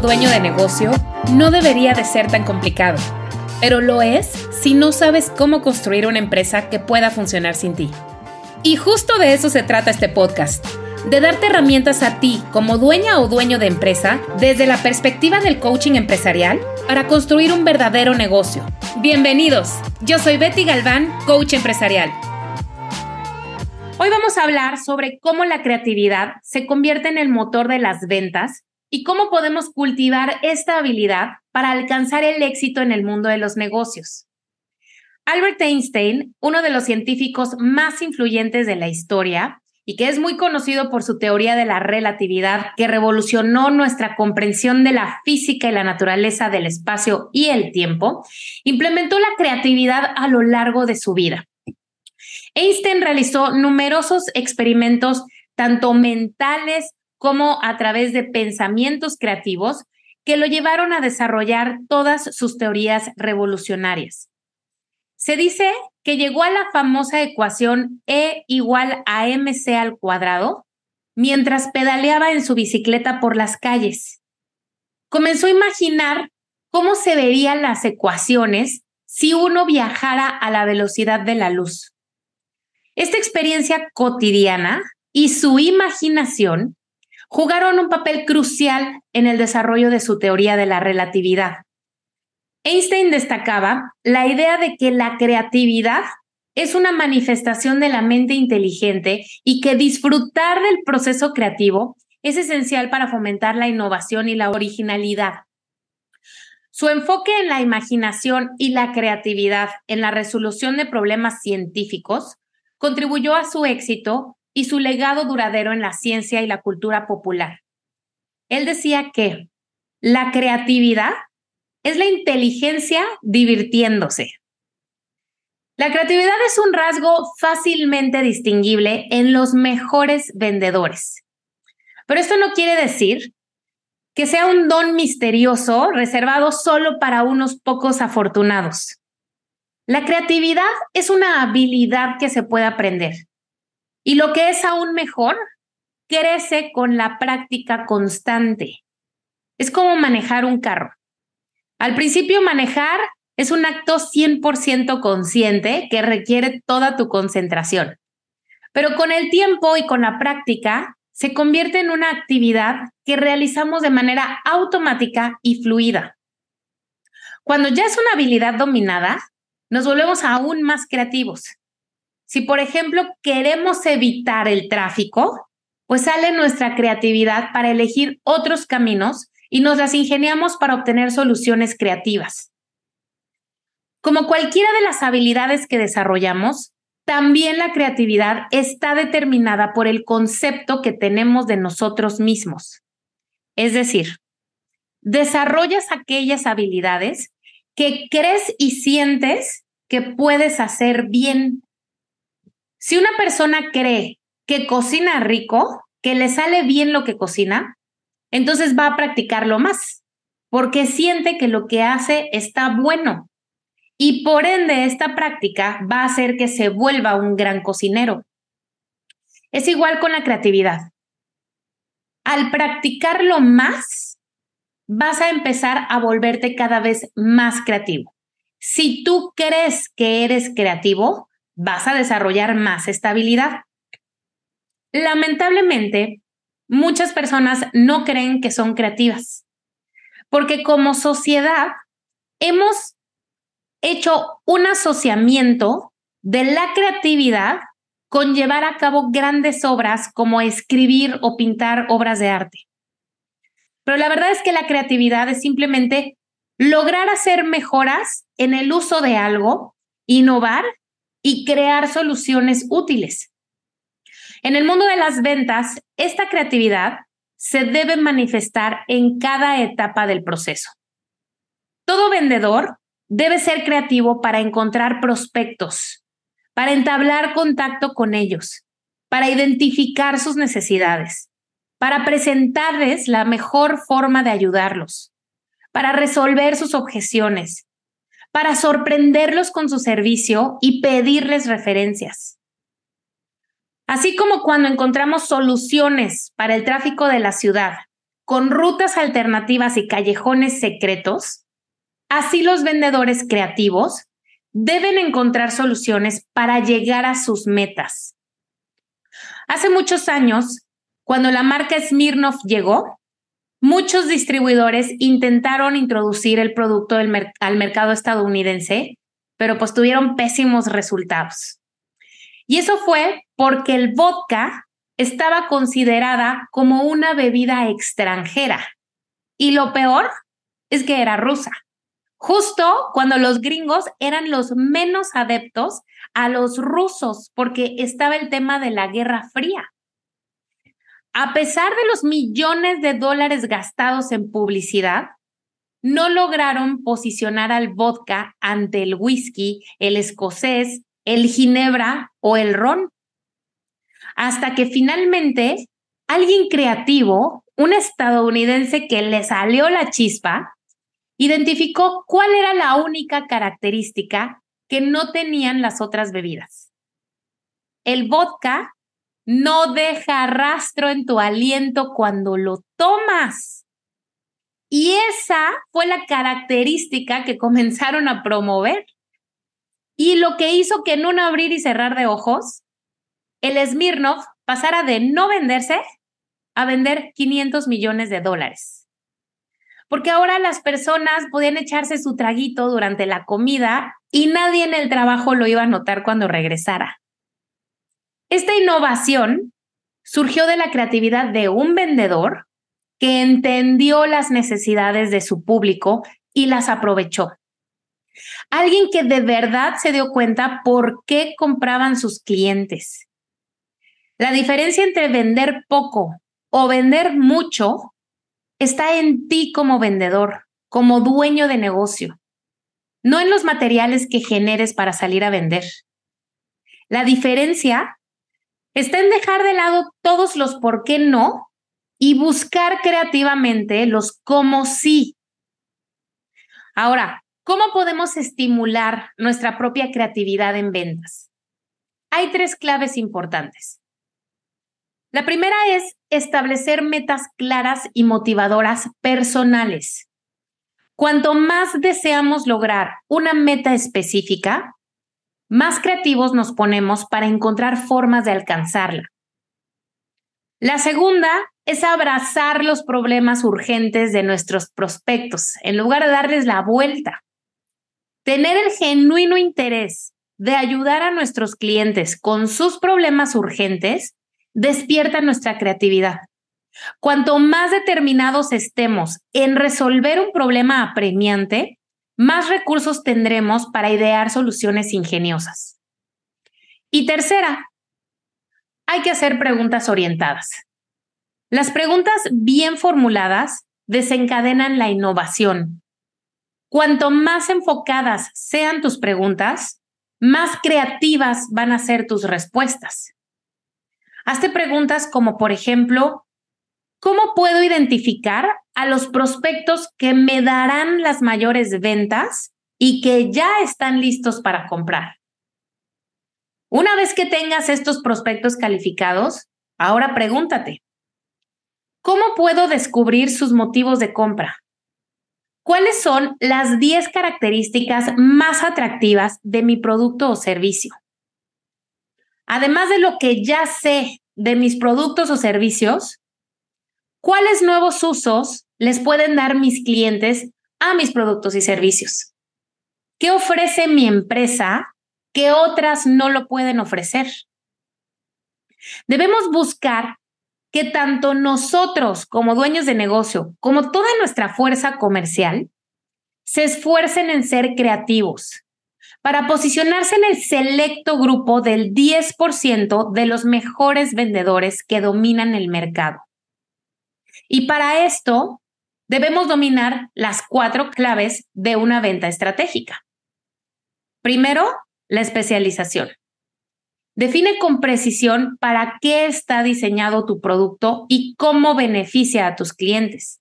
Dueño de negocio no debería de ser tan complicado, pero lo es si no sabes cómo construir una empresa que pueda funcionar sin ti. Y justo de eso se trata este podcast, de darte herramientas a ti como dueña o dueño de empresa desde la perspectiva del coaching empresarial para construir un verdadero negocio. Bienvenidos, yo soy Betty Galván, coach empresarial. Hoy vamos a hablar sobre cómo la creatividad se convierte en el motor de las ventas y cómo podemos cultivar esta habilidad para alcanzar el éxito en el mundo de los negocios. Albert Einstein, uno de los científicos más influyentes de la historia y que es muy conocido por su teoría de la relatividad que revolucionó nuestra comprensión de la física y la naturaleza del espacio y el tiempo, implementó la creatividad a lo largo de su vida. Einstein realizó numerosos experimentos, tanto mentales como a través de pensamientos creativos, que lo llevaron a desarrollar todas sus teorías revolucionarias. Se dice que llegó a la famosa ecuación E igual a mc al cuadrado mientras pedaleaba en su bicicleta por las calles. Comenzó a imaginar cómo se verían las ecuaciones si uno viajara a la velocidad de la luz. Esta experiencia cotidiana y su imaginación jugaron un papel crucial en el desarrollo de su teoría de la relatividad. Einstein destacaba la idea de que la creatividad es una manifestación de la mente inteligente y que disfrutar del proceso creativo es esencial para fomentar la innovación y la originalidad. Su enfoque en la imaginación y la creatividad en la resolución de problemas científicos contribuyó a su éxito y su legado duradero en la ciencia y la cultura popular. Él decía que la creatividad es la inteligencia divirtiéndose. La creatividad es un rasgo fácilmente distinguible en los mejores vendedores. Pero esto no quiere decir que sea un don misterioso reservado solo para unos pocos afortunados. La creatividad es una habilidad que se puede aprender. Y lo que es aún mejor, crece con la práctica constante. Es como manejar un carro. Al principio manejar es un acto 100% consciente que requiere toda tu concentración. Pero con el tiempo y con la práctica, se convierte en una actividad que realizamos de manera automática y fluida. Cuando ya es una habilidad dominada, nos volvemos aún más creativos. Si, por ejemplo, queremos evitar el tráfico, pues sale nuestra creatividad para elegir otros caminos y nos las ingeniamos para obtener soluciones creativas. Como cualquiera de las habilidades que desarrollamos, también la creatividad está determinada por el concepto que tenemos de nosotros mismos. Es decir, desarrollas aquellas habilidades que crees y sientes que puedes hacer bien. Si una persona cree que cocina rico, que le sale bien lo que cocina, entonces va a practicarlo más, porque siente que lo que hace está bueno. Y por ende, esta práctica va a hacer que se vuelva un gran cocinero. Es igual con la creatividad. Al practicarlo más, vas a empezar a volverte cada vez más creativo. Si tú crees que eres creativo, vas a desarrollar más estabilidad. Lamentablemente, muchas personas no creen que son creativas, porque como sociedad hemos hecho un asociamiento de la creatividad con llevar a cabo grandes obras como escribir o pintar obras de arte. Pero la verdad es que la creatividad es simplemente lograr hacer mejoras en el uso de algo, innovar y crear soluciones útiles. En el mundo de las ventas, esta creatividad se debe manifestar en cada etapa del proceso. Todo vendedor debe ser creativo para encontrar prospectos, para entablar contacto con ellos, para identificar sus necesidades, para presentarles la mejor forma de ayudarlos, para resolver sus objeciones, para sorprenderlos con su servicio y pedirles referencias. Así como cuando encontramos soluciones para el tráfico de la ciudad con rutas alternativas y callejones secretos, así los vendedores creativos deben encontrar soluciones para llegar a sus metas. Hace muchos años, cuando la marca Smirnoff llegó, muchos distribuidores intentaron introducir el producto al mercado estadounidense, pero pues tuvieron pésimos resultados. Y eso fue porque el vodka estaba considerada como una bebida extranjera. Y lo peor es que era rusa. Justo cuando los gringos eran los menos adeptos a los rusos, porque estaba el tema de la Guerra Fría. A pesar de los millones de dólares gastados en publicidad, no lograron posicionar al vodka ante el whisky, el escocés, el ginebra o el ron. Hasta que finalmente alguien creativo, un estadounidense que le salió la chispa, identificó cuál era la única característica que no tenían las otras bebidas. El vodka no deja rastro en tu aliento cuando lo tomas. Y esa fue la característica que comenzaron a promover. Y lo que hizo que en un abrir y cerrar de ojos, el Smirnoff pasara de no venderse a vender 500 millones de dólares. Porque ahora las personas podían echarse su traguito durante la comida y nadie en el trabajo lo iba a notar cuando regresara. Esta innovación surgió de la creatividad de un vendedor que entendió las necesidades de su público y las aprovechó. Alguien que de verdad se dio cuenta por qué compraban sus clientes. La diferencia entre vender poco o vender mucho está en ti como vendedor, como dueño de negocio, no en los materiales que generes para salir a vender. La diferencia está en dejar de lado todos los por qué no y buscar creativamente los cómo sí. Ahora, ¿Cómo podemos estimular nuestra propia creatividad en ventas? Hay tres claves importantes. La primera es establecer metas claras y motivadoras personales. Cuanto más deseamos lograr una meta específica, más creativos nos ponemos para encontrar formas de alcanzarla. La segunda es abrazar los problemas urgentes de nuestros prospectos en lugar de darles la vuelta. Tener el genuino interés de ayudar a nuestros clientes con sus problemas urgentes despierta nuestra creatividad. Cuanto más determinados estemos en resolver un problema apremiante, más recursos tendremos para idear soluciones ingeniosas. Y tercera, hay que hacer preguntas orientadas. Las preguntas bien formuladas desencadenan la innovación, Cuanto más enfocadas sean tus preguntas, más creativas van a ser tus respuestas. Hazte preguntas como, por ejemplo, ¿cómo puedo identificar a los prospectos que me darán las mayores ventas y que ya están listos para comprar? Una vez que tengas estos prospectos calificados, ahora pregúntate, ¿cómo puedo descubrir sus motivos de compra? ¿Cuáles son las 10 características más atractivas de mi producto o servicio? Además de lo que ya sé de mis productos o servicios, ¿cuáles nuevos usos les pueden dar mis clientes a mis productos y servicios? ¿Qué ofrece mi empresa que otras no lo pueden ofrecer? Debemos buscar que tanto nosotros como dueños de negocio, como toda nuestra fuerza comercial, se esfuercen en ser creativos, para posicionarse en el selecto grupo del 10% de los mejores vendedores que dominan el mercado. Y para esto, debemos dominar las cuatro claves de una venta estratégica. Primero, la especialización. Define con precisión para qué está diseñado tu producto y cómo beneficia a tus clientes.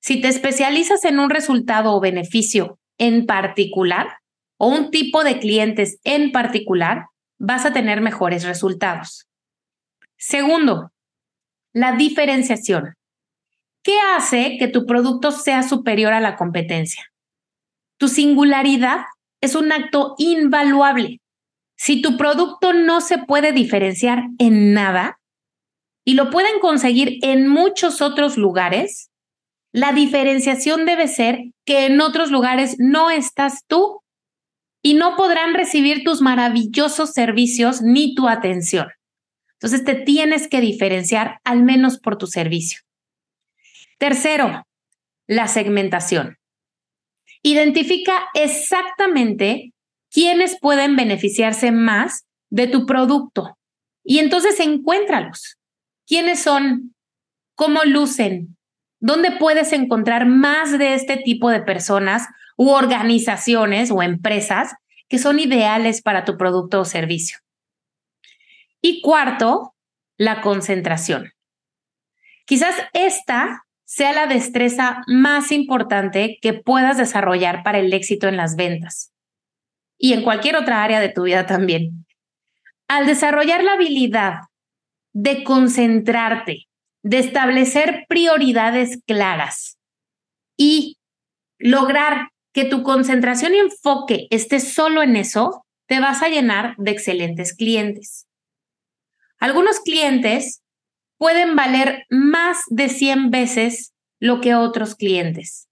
Si te especializas en un resultado o beneficio en particular o un tipo de clientes en particular, vas a tener mejores resultados. Segundo, la diferenciación. ¿Qué hace que tu producto sea superior a la competencia? Tu singularidad es un acto invaluable. Si tu producto no se puede diferenciar en nada y lo pueden conseguir en muchos otros lugares, la diferenciación debe ser que en otros lugares no estás tú y no podrán recibir tus maravillosos servicios ni tu atención. Entonces te tienes que diferenciar al menos por tu servicio. Tercero, la segmentación. Identifica exactamente quiénes pueden beneficiarse más de tu producto y entonces encuéntralos. ¿Quiénes son? ¿Cómo lucen? ¿Dónde puedes encontrar más de este tipo de personas u organizaciones o empresas que son ideales para tu producto o servicio? Y cuarto, la concentración. Quizás esta sea la destreza más importante que puedas desarrollar para el éxito en las ventas y en cualquier otra área de tu vida también. Al desarrollar la habilidad de concentrarte, de establecer prioridades claras y lograr que tu concentración y enfoque esté solo en eso, te vas a llenar de excelentes clientes. Algunos clientes pueden valer más de 100 veces lo que otros clientes.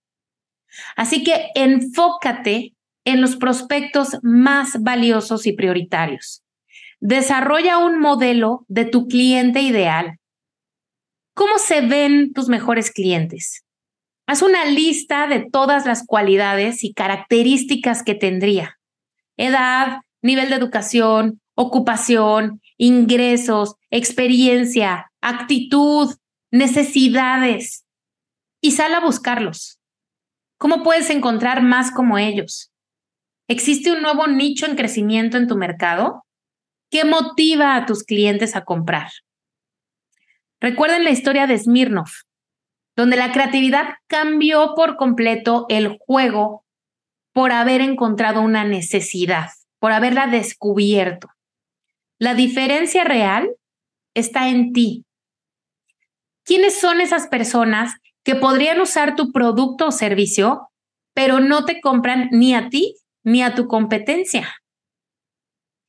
Así que enfócate en los prospectos más valiosos y prioritarios. Desarrolla un modelo de tu cliente ideal. ¿Cómo se ven tus mejores clientes? Haz una lista de todas las cualidades y características que tendría. Edad, nivel de educación, ocupación, ingresos, experiencia, actitud, necesidades y sal a buscarlos. ¿Cómo puedes encontrar más como ellos? ¿Existe un nuevo nicho en crecimiento en tu mercado? ¿Qué motiva a tus clientes a comprar? Recuerden la historia de Smirnov, donde la creatividad cambió por completo el juego por haber encontrado una necesidad, por haberla descubierto. La diferencia real está en ti, ¿Quiénes son esas personas que podrían usar tu producto o servicio, pero no te compran ni a ti ni a tu competencia?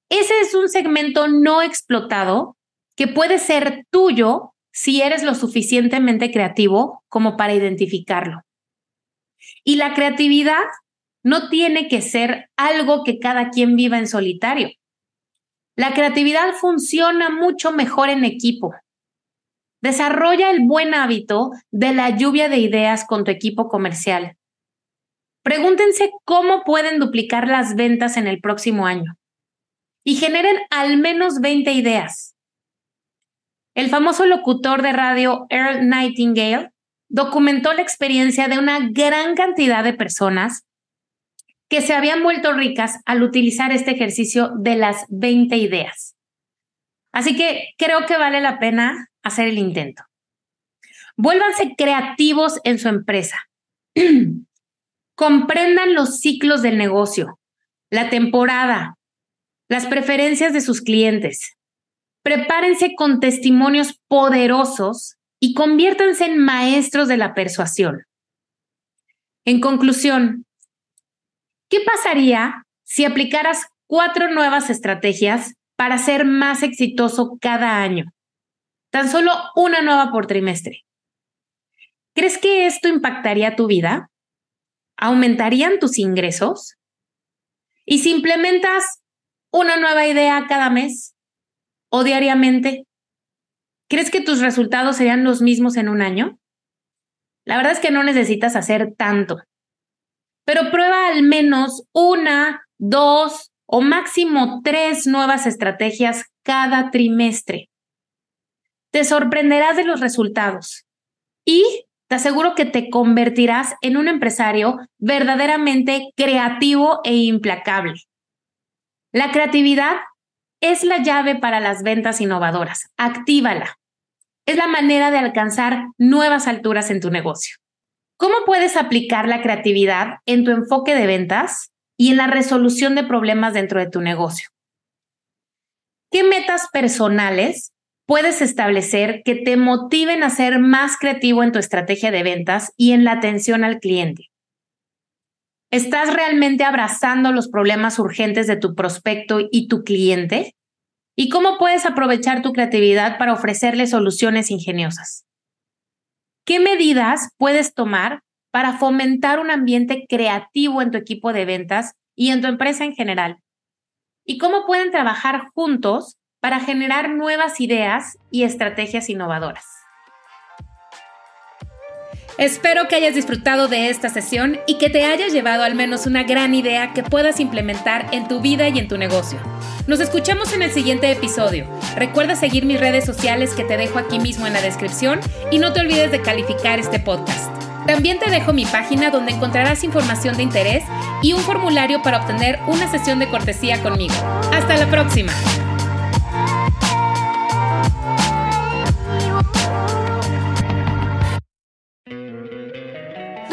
Ese es un segmento no explotado que puede ser tuyo si eres lo suficientemente creativo como para identificarlo. Y la creatividad no tiene que ser algo que cada quien viva en solitario. La creatividad funciona mucho mejor en equipo. Desarrolla el buen hábito de la lluvia de ideas con tu equipo comercial. Pregúntense cómo pueden duplicar las ventas en el próximo año y generen al menos 20 ideas. El famoso locutor de radio Earl Nightingale documentó la experiencia de una gran cantidad de personas que se habían vuelto ricas al utilizar este ejercicio de las 20 ideas. Así que creo que vale la pena hacer el intento. Vuélvanse creativos en su empresa. Comprendan los ciclos del negocio, la temporada, las preferencias de sus clientes. Prepárense con testimonios poderosos y conviértanse en maestros de la persuasión. En conclusión, ¿qué pasaría si aplicaras cuatro nuevas estrategias para ser más exitoso cada año? Tan solo una nueva por trimestre. ¿Crees que esto impactaría tu vida? ¿Aumentarían tus ingresos? ¿Y si implementas una nueva idea cada mes o diariamente? ¿Crees que tus resultados serían los mismos en un año? La verdad es que no necesitas hacer tanto, pero prueba al menos una dos o máximo tres nuevas estrategias cada trimestre. Te sorprenderás de los resultados y te aseguro que te convertirás en un empresario verdaderamente creativo e implacable. La creatividad es la llave para las ventas innovadoras. Actívala. Es la manera de alcanzar nuevas alturas en tu negocio. ¿Cómo puedes aplicar la creatividad en tu enfoque de ventas y en la resolución de problemas dentro de tu negocio? ¿Qué metas personales puedes establecer que te motiven a ser más creativo en tu estrategia de ventas y en la atención al cliente? ¿Estás realmente abrazando los problemas urgentes de tu prospecto y tu cliente? ¿Y cómo puedes aprovechar tu creatividad para ofrecerle soluciones ingeniosas? ¿Qué medidas puedes tomar para fomentar un ambiente creativo en tu equipo de ventas y en tu empresa en general? ¿Y cómo pueden trabajar juntos para generar nuevas ideas y estrategias innovadoras? Espero que hayas disfrutado de esta sesión y que te hayas llevado al menos una gran idea que puedas implementar en tu vida y en tu negocio. Nos escuchamos en el siguiente episodio. Recuerda seguir mis redes sociales que te dejo aquí mismo en la descripción y no te olvides de calificar este podcast. También te dejo mi página donde encontrarás información de interés y un formulario para obtener una sesión de cortesía conmigo. Hasta la próxima.